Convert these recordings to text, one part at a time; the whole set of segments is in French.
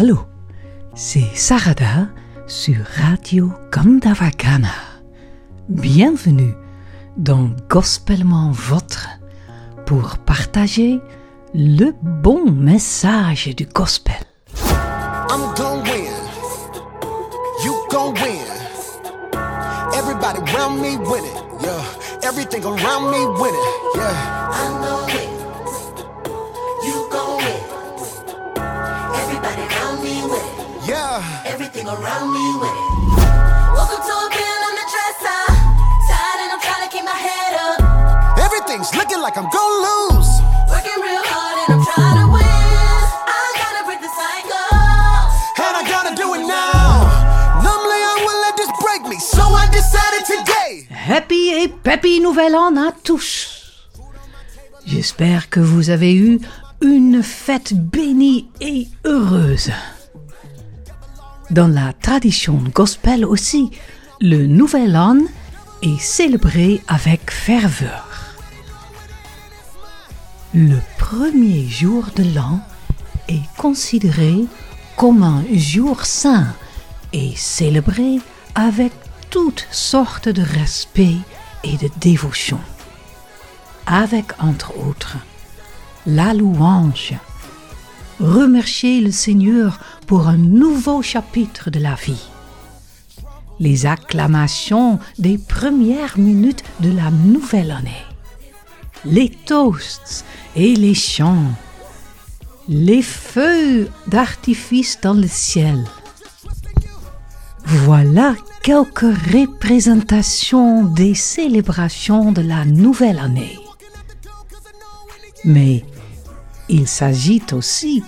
Hallo, c'est Sarada sur Radio Gandavagana. Bienvenue dans Gospellement Votre pour partager le bon message du gospel. I'm gon' win. You gon' win. Everybody around me winning. Yeah. Everything around me winning. Yeah. I know it. Everything around me with it. Welcome to a bill on the dresser. Tired and I'm trying to keep my head up. Everything's looking like I'm gon' lose. Working real hard and I'm trying to win. I gotta break the cycle. And I gotta do it now. Numbly, I won't let this break me. So I decided today. Happy et peppy nouvel an à tous. J'espère que vous avez eu une fête bénie et heureuse. Dans la tradition gospel aussi, le nouvel an est célébré avec ferveur. Le premier jour de l'an est considéré comme un jour saint et célébré avec toutes sortes de respect et de dévotion. Avec, entre autres, la louange, remercier le Seigneur pour un nouveau chapitre de la vie, les acclamations des premières minutes de la nouvelle année, les toasts et les chants, les feux d'artifice dans le ciel. Voilà quelques représentations des célébrations de la nouvelle année. Mais il s'agit aussi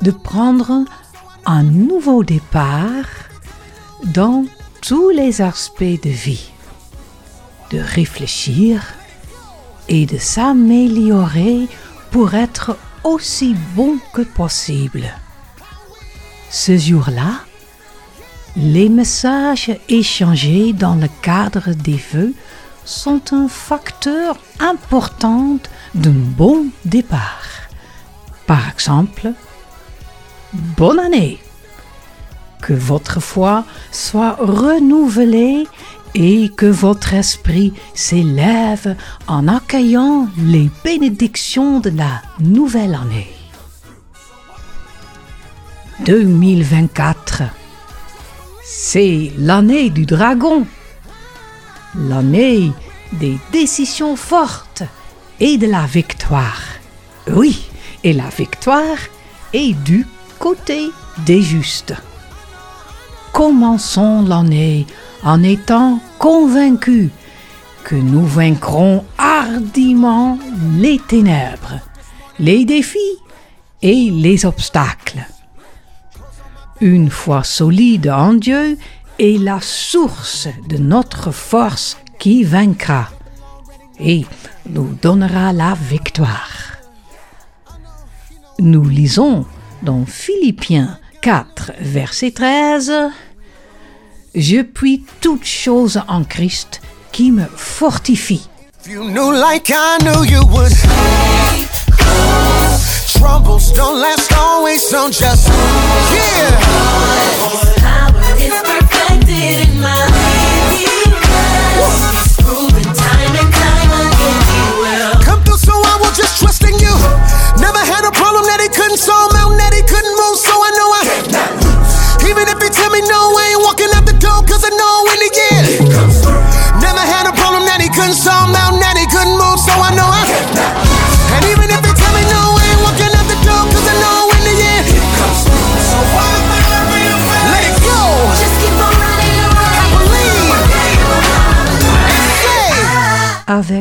de prendre un nouveau départ dans tous les aspects de vie, de réfléchir et de s'améliorer pour être aussi bon que possible. Ce jour-là, les messages échangés dans le cadre des vœux sont un facteur important d'un bon départ. Par exemple, bonne année, que votre foi soit renouvelée et que votre esprit s'élève en accueillant les bénédictions de la nouvelle année. 2024 c'est l'année du dragon, l'année des décisions fortes et de la victoire. Oui, et la victoire est du côté des justes. Commençons l'année en étant convaincus que nous vaincrons hardiment les ténèbres, les défis et les obstacles une foi solide en Dieu est la source de notre force qui vaincra et nous donnera la victoire. Nous lisons dans Philippiens 4, verset 13, Je puis toutes choses en Christ qui me fortifie. If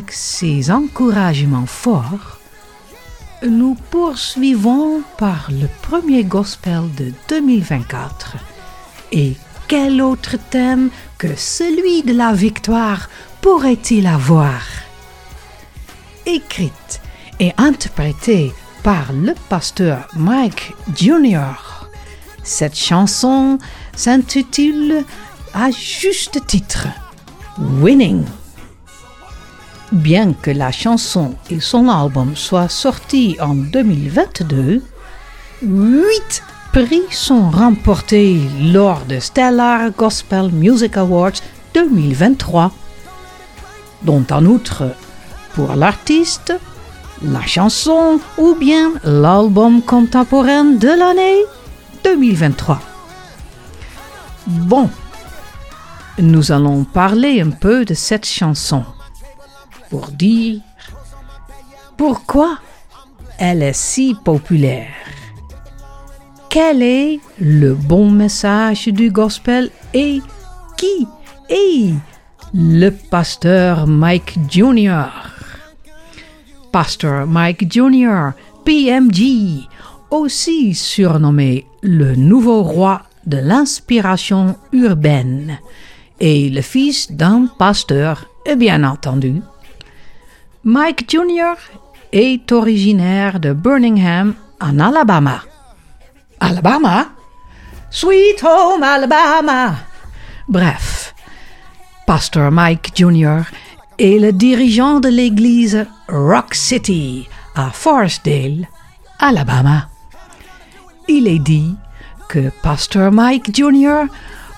Avec ces encouragements forts, nous poursuivons par le premier gospel de 2024. Et quel autre thème que celui de la victoire pourrait-il avoir? Écrite et interprétée par le pasteur Mike Jr. Cette chanson s'intitule à juste titre Winning. Bien que la chanson et son album soient sortis en 2022, huit prix sont remportés lors de Stellar Gospel Music Awards 2023, dont en outre pour l'artiste, la chanson ou bien l'album contemporain de l'année 2023. Bon, nous allons parler un peu de cette chanson pour dire pourquoi elle est si populaire. Quel est le bon message du gospel et qui est le pasteur Mike Jr. Pasteur Mike Jr., PMG, aussi surnommé le nouveau roi de l'inspiration urbaine, et le fils d'un pasteur, et bien entendu. Mike Jr. est originaire de Birmingham, en Alabama. Alabama? Sweet Home Alabama! Bref, Pasteur Mike Jr. est le dirigeant de l'église Rock City à Forestdale, Alabama. Il est dit que Pasteur Mike Jr.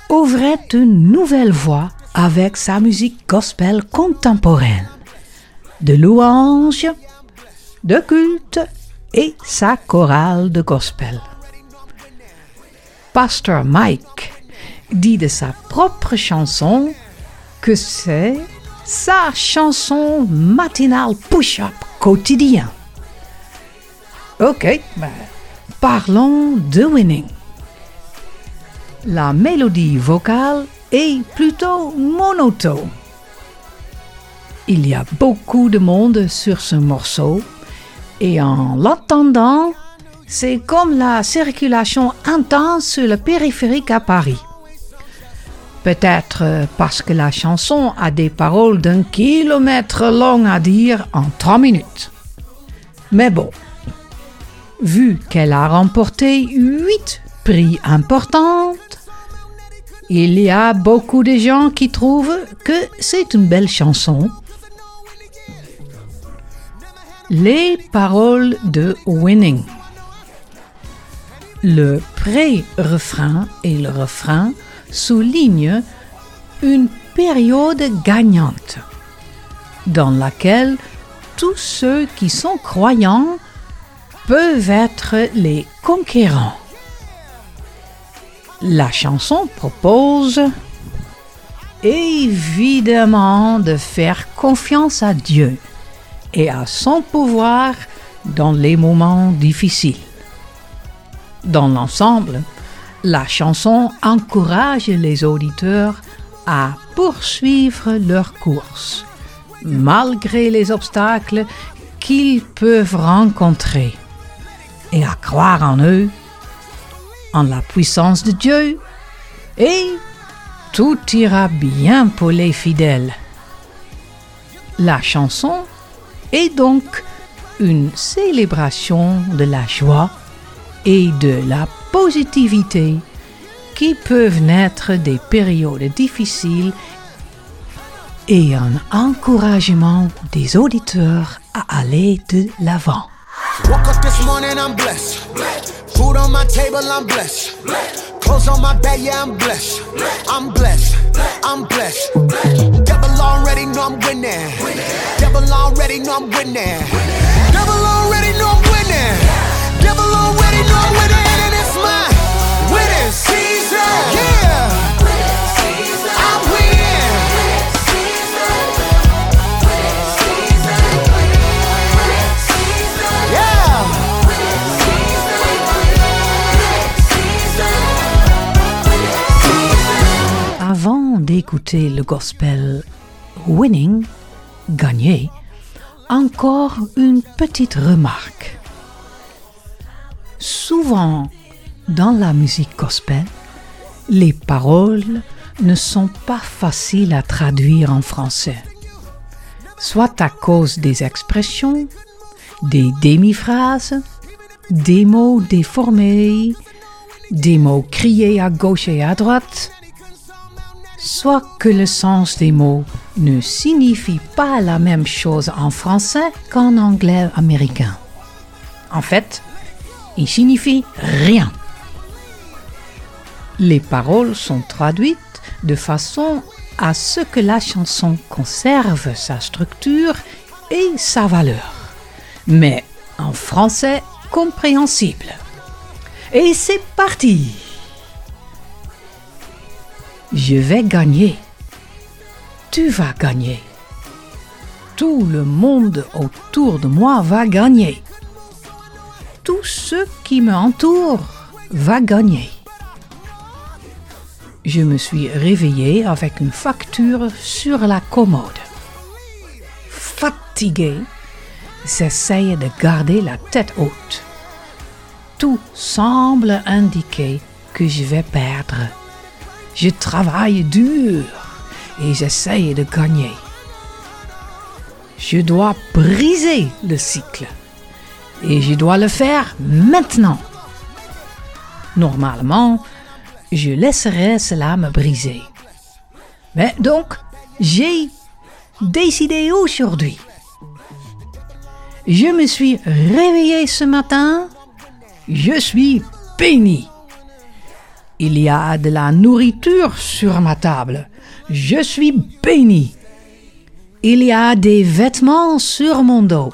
ouvrait une nouvelle voie avec sa musique gospel contemporaine, de louanges, de culte et sa chorale de gospel. Pasteur Mike dit de sa propre chanson que c'est sa chanson matinale push-up quotidien. Ok, ben, parlons de Winning. La mélodie vocale est plutôt monotone. Il y a beaucoup de monde sur ce morceau et en l'entendant, c'est comme la circulation intense sur le périphérique à Paris. Peut-être parce que la chanson a des paroles d'un kilomètre long à dire en trois minutes. Mais bon, vu qu'elle a remporté huit prix importants, il y a beaucoup de gens qui trouvent que c'est une belle chanson. Les paroles de Winning. Le pré-refrain et le refrain soulignent une période gagnante dans laquelle tous ceux qui sont croyants peuvent être les conquérants. La chanson propose évidemment de faire confiance à Dieu et à son pouvoir dans les moments difficiles. Dans l'ensemble, la chanson encourage les auditeurs à poursuivre leur course, malgré les obstacles qu'ils peuvent rencontrer, et à croire en eux, en la puissance de Dieu, et tout ira bien pour les fidèles. La chanson est donc une célébration de la joie et de la positivité qui peuvent naître des périodes difficiles et un encouragement des auditeurs à aller de l'avant. Woke up this morning, I'm blessed. Food on my table, I'm blessed. Clothes on my bed, yeah, I'm blessed. I'm blessed. I'm blessed. Devil already know I'm winning. Already know I'm winning. Devil already know I'm winning. Devil already know I'm winning, and it's my winning season. Yeah. Avant d'écouter le gospel Winning, gagner, encore une petite remarque. Souvent, dans la musique gospel, les paroles ne sont pas faciles à traduire en français, soit à cause des expressions, des demi-phrases, des mots déformés, des mots criés à gauche et à droite, soit que le sens des mots ne signifie pas la même chose en français qu'en anglais américain. En fait, il signifie rien. Les paroles sont traduites de façon à ce que la chanson conserve sa structure et sa valeur, mais en français compréhensible. Et c'est parti Je vais gagner. Tu vas gagner. Tout le monde autour de moi va gagner. Tout ce qui m'entoure va gagner. Je me suis réveillée avec une facture sur la commode. Fatigué, j'essaye de garder la tête haute. Tout semble indiquer que je vais perdre. Je travaille dur et j'essaye de gagner. Je dois briser le cycle et je dois le faire maintenant. Normalement, je laisserai cela me briser. Mais donc, j'ai décidé aujourd'hui. Je me suis réveillé ce matin, je suis béni. Il y a de la nourriture sur ma table, je suis béni. Il y a des vêtements sur mon dos,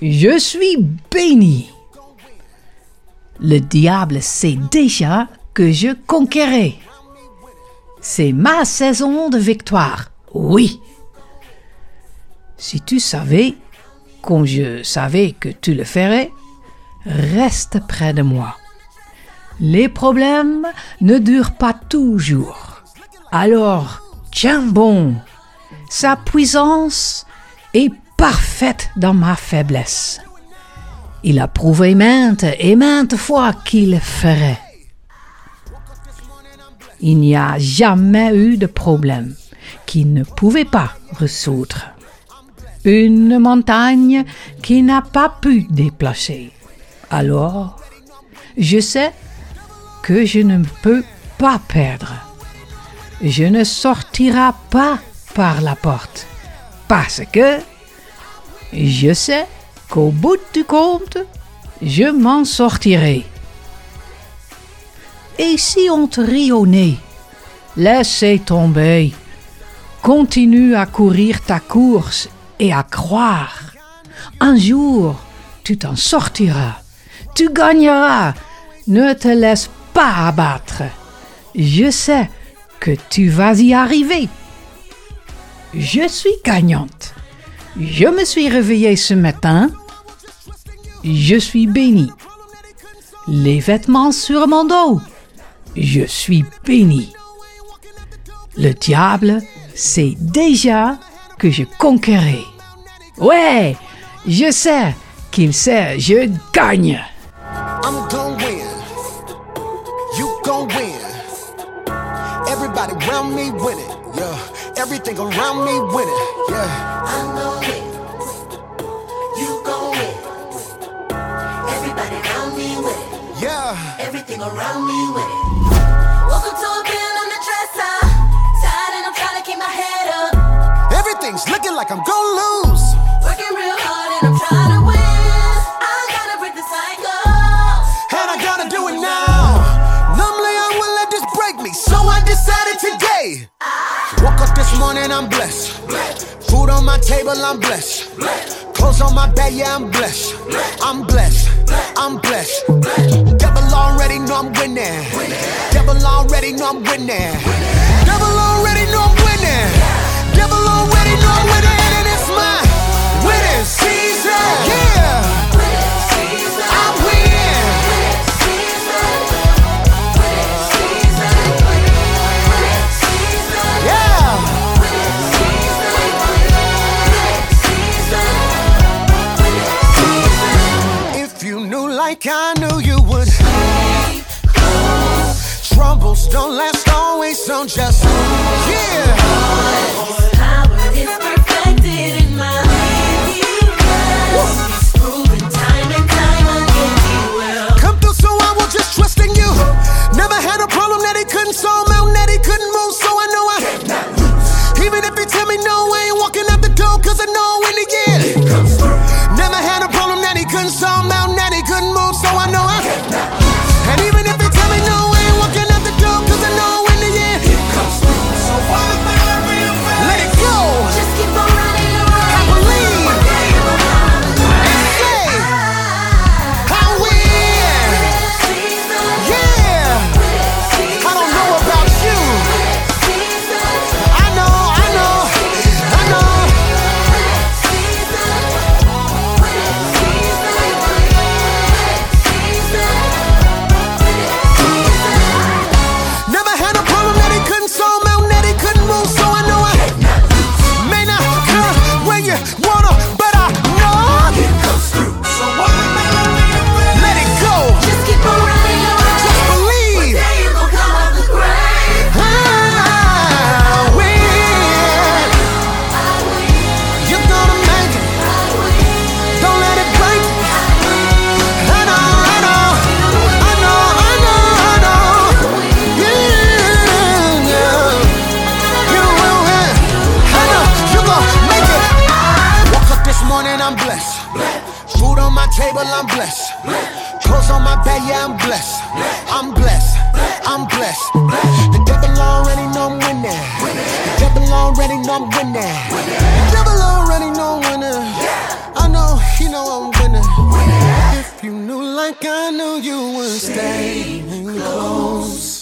je suis béni. Le diable sait déjà que je conquérais. C'est ma saison de victoire, oui. Si tu savais, comme je savais que tu le ferais, reste près de moi. Les problèmes ne durent pas toujours. Alors, tiens bon. Sa puissance est parfaite dans ma faiblesse. Il a prouvé maintes et maintes fois qu'il ferait. Il n'y a jamais eu de problème qu'il ne pouvait pas résoudre. Une montagne qui n'a pas pu déplacer. Alors, je sais je ne peux pas perdre. Je ne sortirai pas par la porte parce que je sais qu'au bout du compte, je m'en sortirai. Et si on te rit laissez tomber. Continue à courir ta course et à croire. Un jour, tu t'en sortiras. Tu gagneras. Ne te laisse pas abattre. Je sais que tu vas y arriver. Je suis gagnante. Je me suis réveillée ce matin. Je suis bénie. Les vêtements sur mon dos. Je suis béni. Le diable sait déjà que je conquérais. Ouais, je sais qu'il sait, je gagne. Everything around me winning. Yeah. I know it. You gon' win. Everybody around me with it. Yeah. Everything around me with this morning, I'm blessed. Food on my table, I'm blessed. Clothes on my bed, yeah, I'm blessed. I'm blessed. I'm blessed. Devil already know I'm winning. Devil already know I'm winning. Devil don't just é I'm blessed. Food on my table, I'm blessed. Clothes on my bed. yeah, I'm blessed. I'm blessed. I'm blessed. The devil already know I'm winning. The devil already know I'm winning. The devil already know I'm winning. I know he know I'm winning. If you knew like I knew, you would stay close.